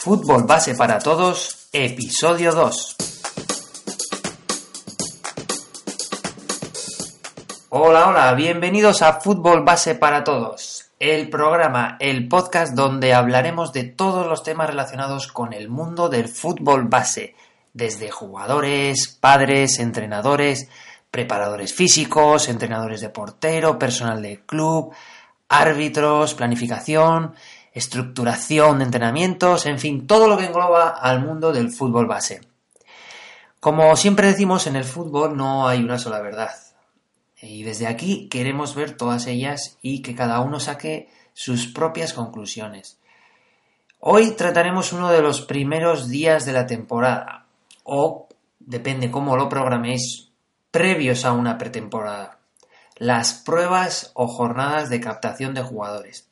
Fútbol Base para Todos, episodio 2. Hola, hola, bienvenidos a Fútbol Base para Todos, el programa, el podcast donde hablaremos de todos los temas relacionados con el mundo del fútbol base, desde jugadores, padres, entrenadores, preparadores físicos, entrenadores de portero, personal del club, árbitros, planificación, estructuración de entrenamientos, en fin, todo lo que engloba al mundo del fútbol base. Como siempre decimos, en el fútbol no hay una sola verdad. Y desde aquí queremos ver todas ellas y que cada uno saque sus propias conclusiones. Hoy trataremos uno de los primeros días de la temporada, o, depende cómo lo programéis, previos a una pretemporada. Las pruebas o jornadas de captación de jugadores.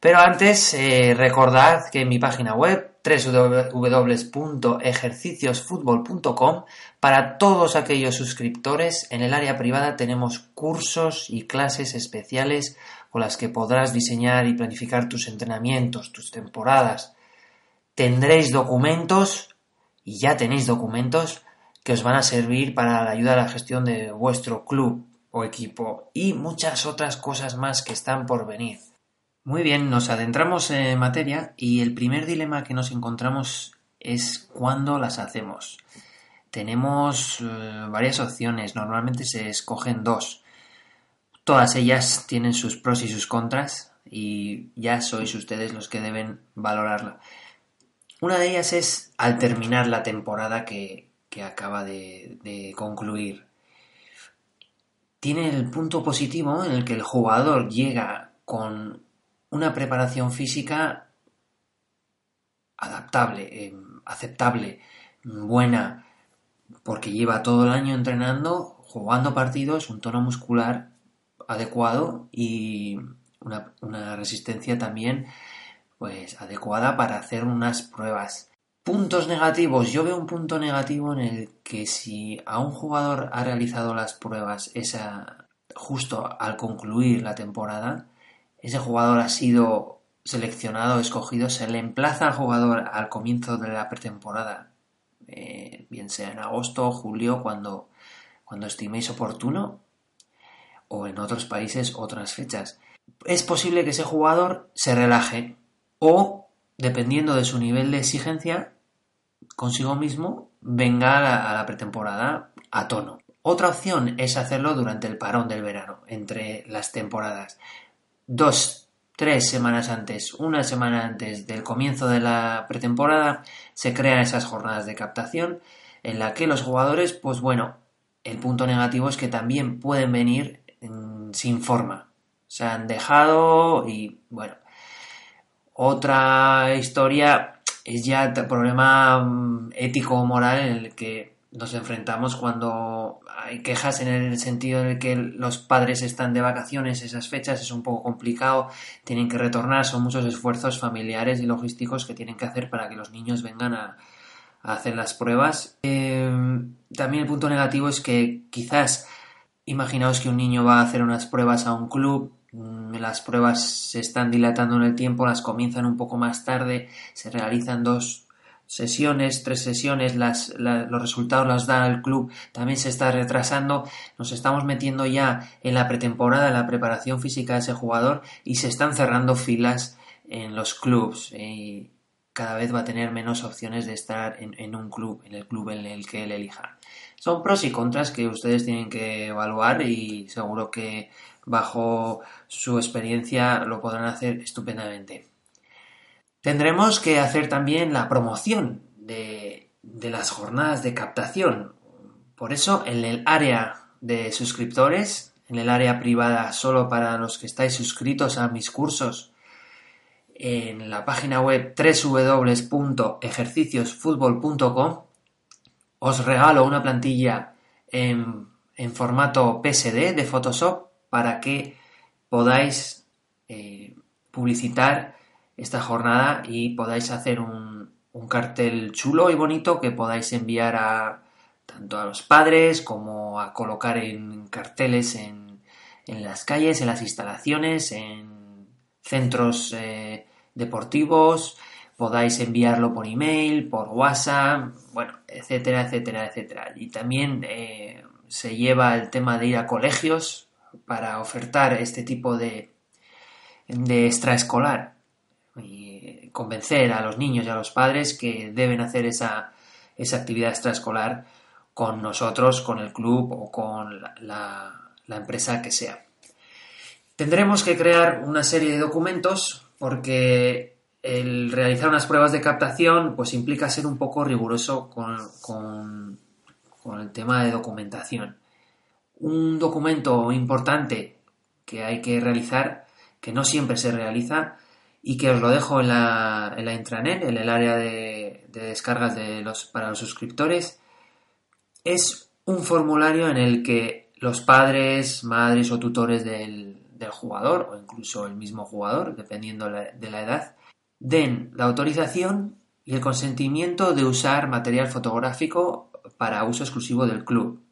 Pero antes, eh, recordad que en mi página web www.ejerciciosfutbol.com para todos aquellos suscriptores en el área privada tenemos cursos y clases especiales con las que podrás diseñar y planificar tus entrenamientos, tus temporadas. Tendréis documentos y ya tenéis documentos que os van a servir para la ayuda a la gestión de vuestro club o equipo y muchas otras cosas más que están por venir. Muy bien, nos adentramos en materia y el primer dilema que nos encontramos es cuándo las hacemos. Tenemos eh, varias opciones, normalmente se escogen dos. Todas ellas tienen sus pros y sus contras y ya sois ustedes los que deben valorarla. Una de ellas es al terminar la temporada que, acaba de, de concluir. Tiene el punto positivo en el que el jugador llega con una preparación física adaptable, eh, aceptable, buena, porque lleva todo el año entrenando, jugando partidos, un tono muscular adecuado y una, una resistencia también pues adecuada para hacer unas pruebas. Puntos negativos. Yo veo un punto negativo en el que si a un jugador ha realizado las pruebas esa justo al concluir la temporada, ese jugador ha sido seleccionado, escogido, se le emplaza al jugador al comienzo de la pretemporada, eh, bien sea en agosto o julio, cuando, cuando estiméis oportuno, o en otros países otras fechas. Es posible que ese jugador se relaje o, dependiendo de su nivel de exigencia consigo mismo, venga a la, a la pretemporada a tono. Otra opción es hacerlo durante el parón del verano, entre las temporadas dos, tres semanas antes, una semana antes del comienzo de la pretemporada, se crean esas jornadas de captación en la que los jugadores, pues bueno, el punto negativo es que también pueden venir sin forma. Se han dejado y bueno. Otra historia es ya problema mm, ético o moral en el que nos enfrentamos cuando hay quejas en el sentido de que los padres están de vacaciones esas fechas, es un poco complicado, tienen que retornar, son muchos esfuerzos familiares y logísticos que tienen que hacer para que los niños vengan a, hacer las pruebas. Em, también el punto negativo es que quizás imaginaos que un niño va a hacer unas pruebas a un club, mm, las pruebas se están dilatando en el tiempo, las comienzan un poco más tarde, se realizan dos sesiones, tres sesiones, las, los resultados las da el club, también se está retrasando, nos estamos metiendo ya en la pretemporada, en la preparación física de ese jugador y se están cerrando filas en los clubs y cada vez va a tener menos opciones de estar en, en un club, en el club en el que él elija. Son pros y contras que ustedes tienen que evaluar y seguro que bajo su experiencia lo podrán hacer estupendamente. Tendremos que hacer también la promoción de, las jornadas de captación. Por eso, en el área de suscriptores, en el área privada solo para los que estáis suscritos a mis cursos, en la página web www.ejerciciosfutbol.com, os regalo una plantilla en, en, formato PSD de Photoshop para que podáis eh, publicitar esta jornada y podáis hacer un, cartel chulo y bonito que podáis enviar a tanto a los padres como a colocar en carteles en, las calles, en las instalaciones, en centros eh, deportivos, podáis enviarlo por email, por WhatsApp, bueno, etcétera, etcétera, etcétera. Y también eh, se lleva el tema de ir a colegios para ofertar este tipo de, de extraescolar y convencer a los niños y a los padres que deben hacer esa, esa actividad extraescolar con nosotros, con el club o con la, la empresa que sea. Tendremos que crear una serie de documentos porque el realizar unas pruebas de captación pues implica ser un poco riguroso con, con, el tema de documentación. Un documento importante que hay que realizar, que no siempre se realiza y que os lo dejo en la, en la intranet, en el área de, de descargas de los, para los suscriptores, es un formulario en el que los padres, madres o tutores del, del jugador o incluso el mismo jugador, dependiendo de la edad, den la autorización y el consentimiento de usar material fotográfico para uso exclusivo del club.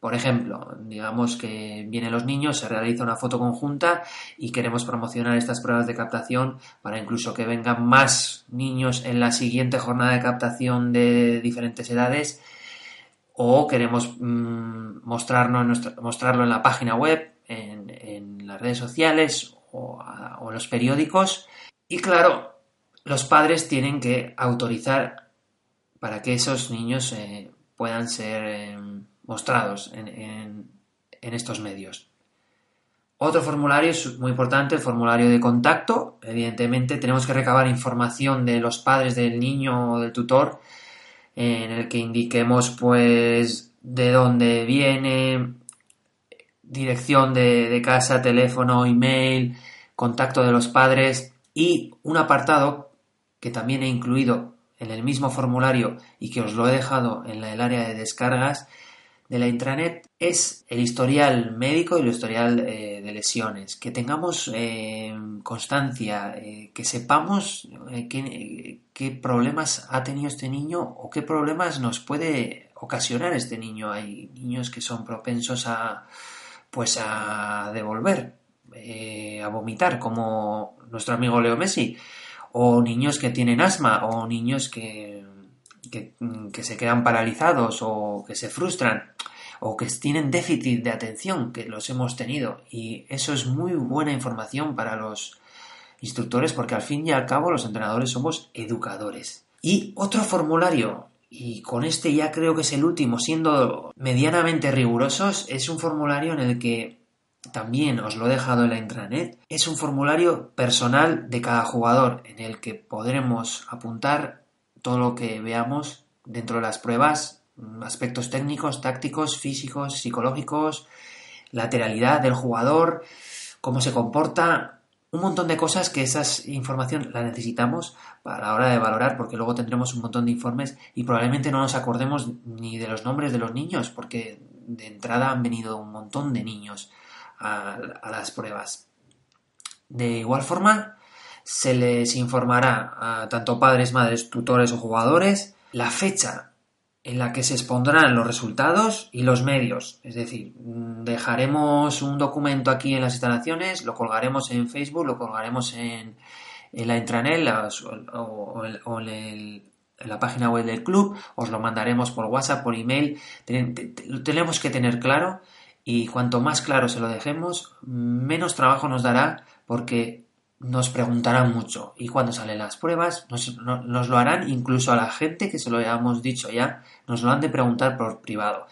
Por ejemplo, digamos que vienen los niños, se realiza una foto conjunta y queremos promocionar estas pruebas de captación para incluso que vengan más niños en la siguiente jornada de captación de diferentes edades. O queremos mm, mostrarlo en la página web, en, las redes sociales o, en los periódicos. Y claro, los padres tienen que autorizar para que esos niños eh, puedan ser eh, mostrados en, estos medios. Otro formulario es muy importante, el formulario de contacto. Evidentemente tenemos que recabar información de los padres del niño o del tutor en el que indiquemos pues de dónde viene, dirección de, de casa, teléfono, email, contacto de los padres y un apartado que también he incluido en el mismo formulario y que os lo he dejado en el área de descargas de la intranet es el historial médico y el historial eh, de lesiones. Que tengamos eh, constancia, eh, que sepamos qué, qué, problemas ha tenido este niño o qué problemas nos puede ocasionar este niño. Hay niños que son propensos a pues a devolver, a vomitar, como nuestro amigo Leo Messi, o niños que tienen asma, o niños que, que, se quedan paralizados o que se frustran o que tienen déficit de atención, que los hemos tenido. Y eso es muy buena información para los instructores porque al fin y al cabo los entrenadores somos educadores. Y otro formulario, y con este ya creo que es el último, siendo medianamente rigurosos, es un formulario en el que también os lo he dejado en la intranet, es un formulario personal de cada jugador en el que podremos apuntar todo lo que veamos dentro de las pruebas, aspectos técnicos, tácticos, físicos, psicológicos, lateralidad del jugador, cómo se comporta, un montón de cosas que esa información la necesitamos para la hora de valorar, porque luego tendremos un montón de informes y probablemente no nos acordemos ni de los nombres de los niños, porque de entrada han venido un montón de niños a, las pruebas. De igual forma, se les informará a tanto padres, madres, tutores o jugadores la fecha en la que se expondrán los resultados y los medios. Es decir, dejaremos un documento aquí en las instalaciones, lo colgaremos en Facebook, lo colgaremos en, la intranet o, en, la página web del club, os lo mandaremos por WhatsApp, por email. Tenemos que tener claro y cuanto más claro se lo dejemos, menos trabajo nos dará porque nos preguntarán mucho. Y cuando salen las pruebas, nos, lo harán incluso a la gente que se lo hayamos dicho ya, nos lo han de preguntar por privado.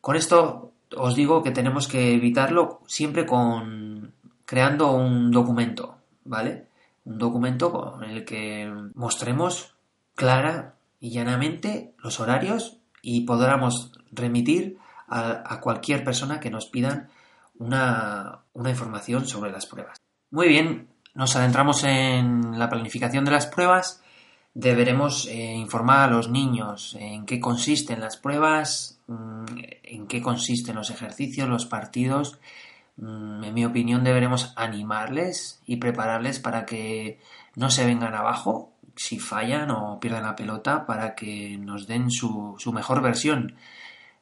Con esto os digo que tenemos que evitarlo siempre con creando un documento, ¿vale? Un documento con el que mostremos clara y llanamente los horarios y podamos remitir a, cualquier persona que nos pidan una, información sobre las pruebas. Muy bien, nos adentramos en la planificación de las pruebas. Deberemos eh, informar a los niños en qué consisten las pruebas, mm, en qué consisten los ejercicios, los partidos. Mm, en mi opinión deberemos animarles y prepararles para que no se vengan abajo si fallan o pierden la pelota para que nos den su, su mejor versión.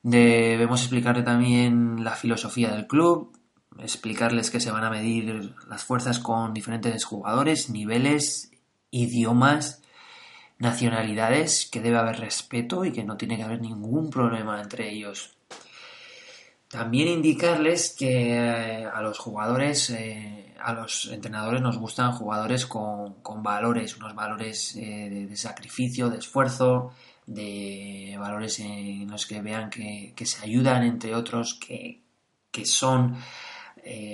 Debemos explicarle también la filosofía del club, explicarles que se van a medir las fuerzas con diferentes jugadores, niveles idiomas, nacionalidades, que debe haber respeto y que no tiene que haber ningún problema entre ellos. También indicarles que eh, a los jugadores, eh, a los entrenadores nos gustan jugadores con, valores, unos valores eh, de, sacrificio, de esfuerzo, de valores en los que vean que, se ayudan entre otros, que, son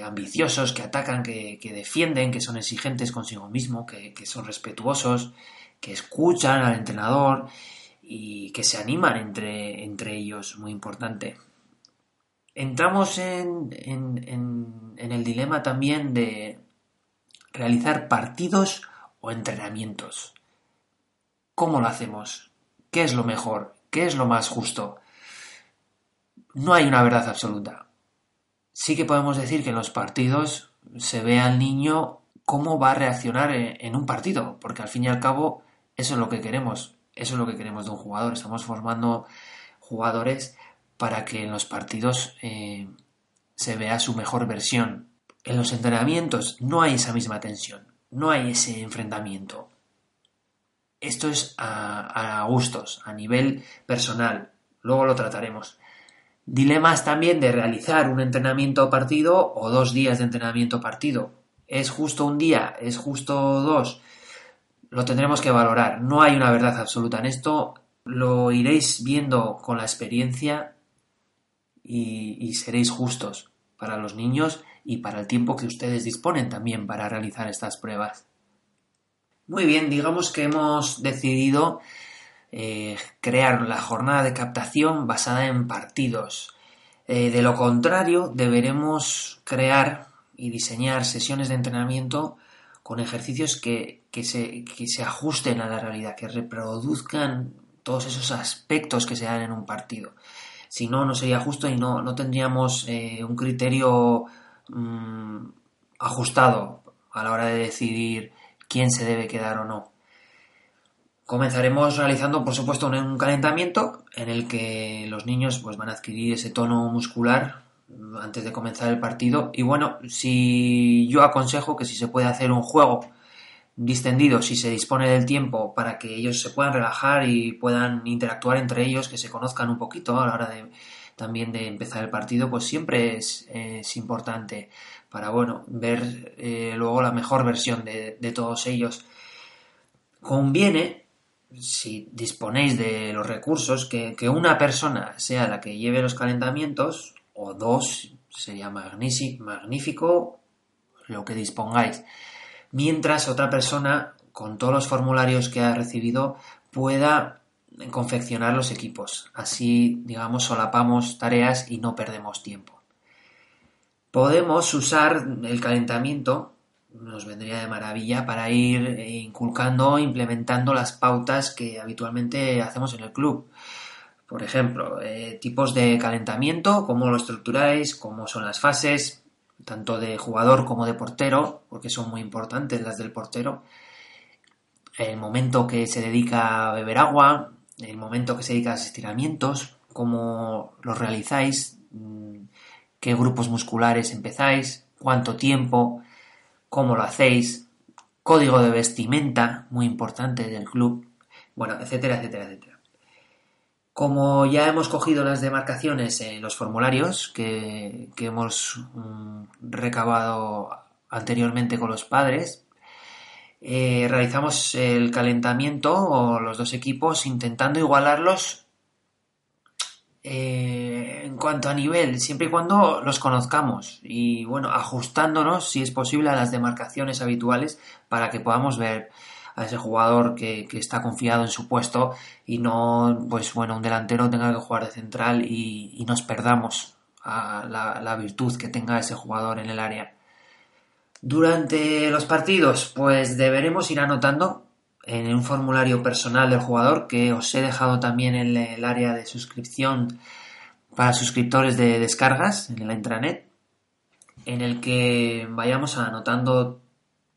ambiciosos, que atacan, que, defienden, que son exigentes consigo mismo, que, son respetuosos, que escuchan al entrenador y que se animan entre, entre ellos, muy importante entramos en, el dilema también de realizar partidos o entrenamientos. ¿Cómo lo hacemos? ¿Qué es lo mejor? ¿Qué es lo más justo? No hay una verdad absoluta. Sí que podemos decir que en los partidos se ve al niño cómo va a reaccionar en un partido, porque al fin y al cabo eso es lo que queremos, eso es lo que queremos de un jugador. Estamos formando jugadores para que en los partidos eh, se vea su mejor versión. En los entrenamientos no hay esa misma tensión, no hay ese enfrentamiento. Esto es a, gustos, a nivel personal. Luego lo trataremos. Dilemas también de realizar un entrenamiento partido o dos días de entrenamiento partido. ¿Es justo un día? ¿Es justo dos? Lo tendremos que valorar. No hay una verdad absoluta en esto. Lo iréis viendo con la experiencia y, seréis justos para los niños y para el tiempo que ustedes disponen también para realizar estas pruebas. Muy bien, digamos que hemos decidido eh, crear la jornada de captación basada en partidos. Eh, de lo contrario, deberemos crear y diseñar sesiones de entrenamiento con ejercicios que, se, que se ajusten a la realidad, que reproduzcan todos esos aspectos que se dan en un partido si no, no sería justo y no, no tendríamos eh, un criterio mm, ajustado a la hora de decidir quién se debe quedar o no. Comenzaremos realizando, por supuesto, un calentamiento en el que los niños pues, van a adquirir ese tono muscular antes de comenzar el partido. Y bueno, si yo aconsejo que si se puede hacer un juego distendido si se dispone del tiempo para que ellos se puedan relajar y puedan interactuar entre ellos, que se conozcan un poquito a la hora de también de empezar el partido, pues siempre es, importante para bueno ver eh, luego la mejor versión de, todos ellos. Conviene, si disponéis de los recursos, que, que una persona sea la que lleve los calentamientos, o dos, sería magnífico, lo que dispongáis mientras otra persona, con todos los formularios que ha recibido, pueda confeccionar los equipos. Así, digamos, solapamos tareas y no perdemos tiempo. Podemos usar el calentamiento, nos vendría de maravilla, para ir inculcando, implementando las pautas que habitualmente hacemos en el club. Por ejemplo, eh, tipos de calentamiento, cómo lo estructuráis, cómo son las fases, tanto de jugador como de portero, porque son muy importantes las del portero. El momento que se dedica a beber agua, el momento que se dedica a los estiramientos, cómo los realizáis, mm, qué grupos musculares empezáis, cuánto tiempo, cómo lo hacéis, código de vestimenta, muy importante del club, bueno, etcétera, etcétera, etcétera. Como ya hemos cogido las demarcaciones en los formularios que, hemos mm, recabado anteriormente con los padres, eh, realizamos el calentamiento o los dos equipos intentando igualarlos eh, en cuanto a nivel, siempre y cuando los conozcamos y bueno, ajustándonos si es posible a las demarcaciones habituales para que podamos ver a ese jugador que, está confiado en su puesto y no, pues bueno, un delantero tenga que jugar de central y, nos perdamos a la, virtud que tenga ese jugador en el área. Durante los partidos, pues deberemos ir anotando en un formulario personal del jugador que os he dejado también en el área de suscripción para suscriptores de descargas en la intranet, en el que vayamos anotando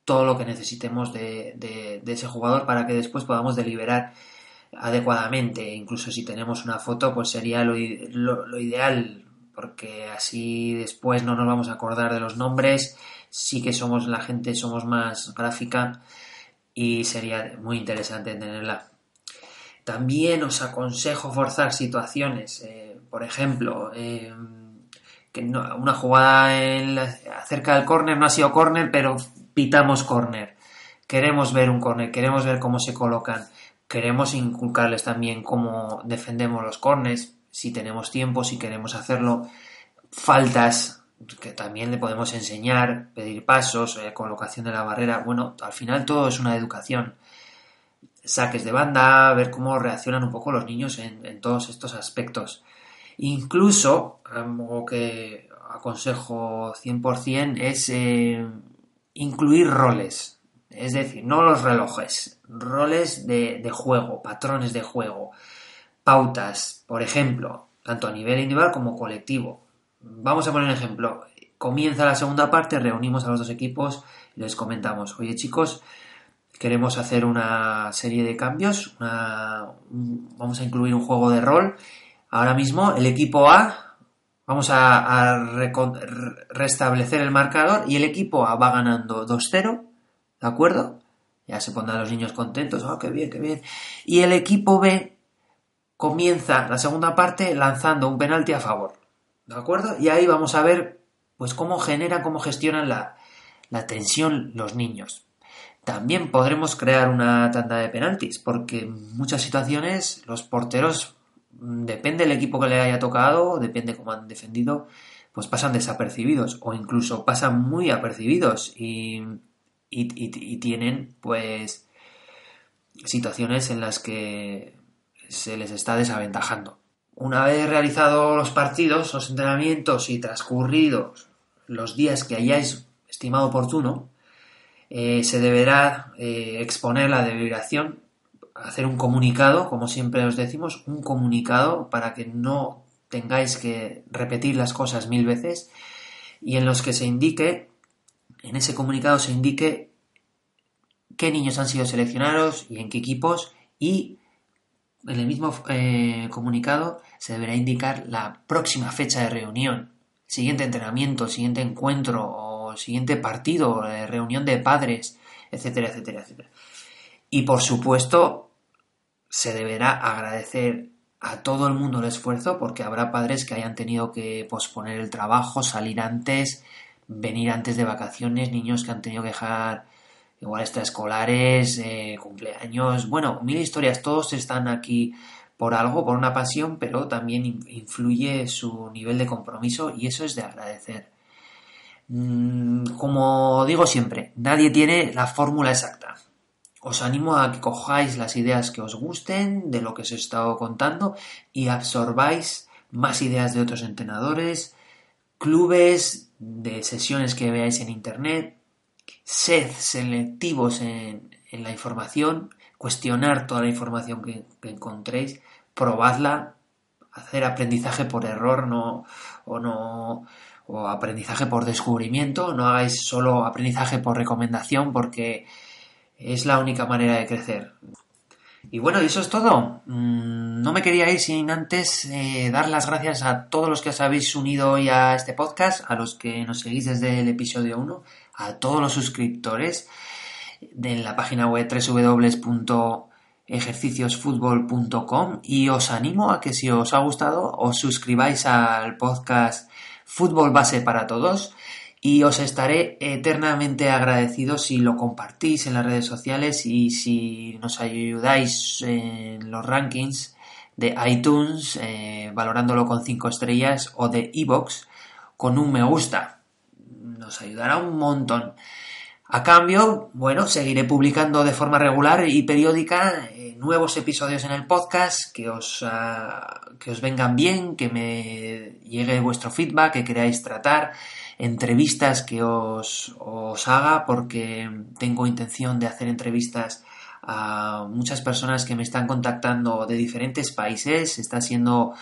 todo lo que necesitemos de, ese jugador para que después podamos deliberar adecuadamente. Incluso si tenemos una foto, pues sería lo, ideal, porque así después no nos vamos a acordar de los nombres, sí que somos la gente, somos más gráfica y sería muy interesante tenerla. También os aconsejo forzar situaciones, eh, por ejemplo, eh, que una jugada en cerca del córner no ha sido córner, pero pitamos córner. Queremos ver un córner, queremos ver cómo se colocan, queremos inculcarles también cómo defendemos los córners, si tenemos tiempo, si queremos hacerlo. Faltas, que también le podemos enseñar, pedir pasos, eh, colocación de la barrera. Bueno, al final todo es una educación. Saques de banda, ver cómo reaccionan un poco los niños en, todos estos aspectos. Incluso, algo que aconsejo 100% es eh, incluir roles. Es decir, no los relojes, roles de, de juego, patrones de juego, pautas, por ejemplo, tanto a nivel individual como colectivo. Vamos a poner un ejemplo. Comienza la segunda parte, reunimos a los dos equipos les comentamos, oye chicos, queremos hacer una serie de cambios, vamos a incluir un juego de rol. Ahora mismo el equipo A, vamos a, restablecer el marcador y el equipo A va ganando 2-0, ¿de acuerdo? Ya se pondrán los niños contentos, oh, qué bien, qué bien. Y el equipo B comienza la segunda parte lanzando un penalti a favor. ¿De acuerdo? Y ahí vamos a ver pues cómo generan, cómo gestionan la, tensión los niños. También podremos crear una tanda de penaltis, porque en muchas situaciones los porteros, mm, depende del equipo que le haya tocado, depende cómo han defendido, pues pasan desapercibidos o incluso pasan muy apercibidos y, y tienen pues situaciones en las que se les está desaventajando. Una vez realizados los partidos, los entrenamientos y transcurridos los días que hayáis estimado oportuno, eh, se deberá eh, exponer la deliberación, hacer un comunicado, como siempre os decimos, un comunicado para que no tengáis que repetir las cosas mil veces y en los que se indique, en ese comunicado se indique qué niños han sido seleccionados y en qué equipos y en el mismo eh, comunicado se deberá indicar la próxima fecha de reunión, siguiente entrenamiento, siguiente encuentro o siguiente partido, eh, reunión de padres, etcétera, etcétera, etcétera. Y por supuesto, se deberá agradecer a todo el mundo el esfuerzo porque habrá padres que hayan tenido que posponer el trabajo, salir antes, venir antes de vacaciones, niños que han tenido que dejar igual extraescolares, eh, cumpleaños, bueno, mil historias, todos están aquí por algo, por una pasión, pero también influye su nivel de compromiso y eso es de agradecer. Mm, como digo siempre, nadie tiene la fórmula exacta. Os animo a que cojáis las ideas que os gusten de lo que os he estado contando y absorbáis más ideas de otros entrenadores, clubes, de sesiones que veáis en internet, sed selectivos en, la información, cuestionar toda la información que, encontréis, probadla, hacer aprendizaje por error no, o no o aprendizaje por descubrimiento, no hagáis solo aprendizaje por recomendación porque es la única manera de crecer. Y bueno, eso es todo. Mm, no me quería ir sin antes eh, dar las gracias a todos los que os habéis unido hoy a este podcast, a los que nos seguís desde el episodio 1, a todos los suscriptores de la página web www.ejerciciosfutbol.com y os animo a que si os ha gustado os suscribáis al podcast Fútbol Base para Todos y os estaré eternamente agradecido si lo compartís en las redes sociales y si nos ayudáis en los rankings de iTunes eh, valorándolo con 5 estrellas o de iBox con un me gusta nos ayudará un montón. A cambio, bueno, seguiré publicando de forma regular y periódica eh, nuevos episodios en el podcast que os, ah, que os vengan bien, que me llegue vuestro feedback, que queráis tratar, entrevistas que os, os haga, porque tengo intención de hacer entrevistas a muchas personas que me están contactando de diferentes países. Está siendo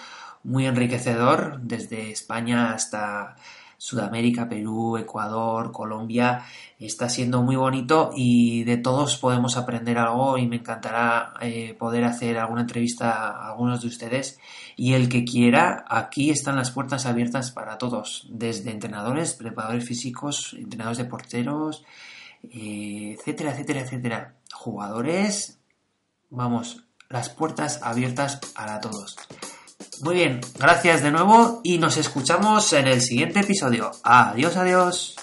muy enriquecedor desde España hasta Sudamérica, Perú, Ecuador, Colombia, está siendo muy bonito y de todos podemos aprender algo y me encantará eh, poder hacer alguna entrevista a algunos de ustedes y el que quiera, aquí están las puertas abiertas para todos, desde entrenadores, preparadores físicos, entrenadores de porteros, eh, etcétera, etcétera, etcétera. jugadores, vamos, las puertas abiertas para todos. Muy bien, gracias de nuevo y nos escuchamos en el siguiente episodio. Adiós, adiós.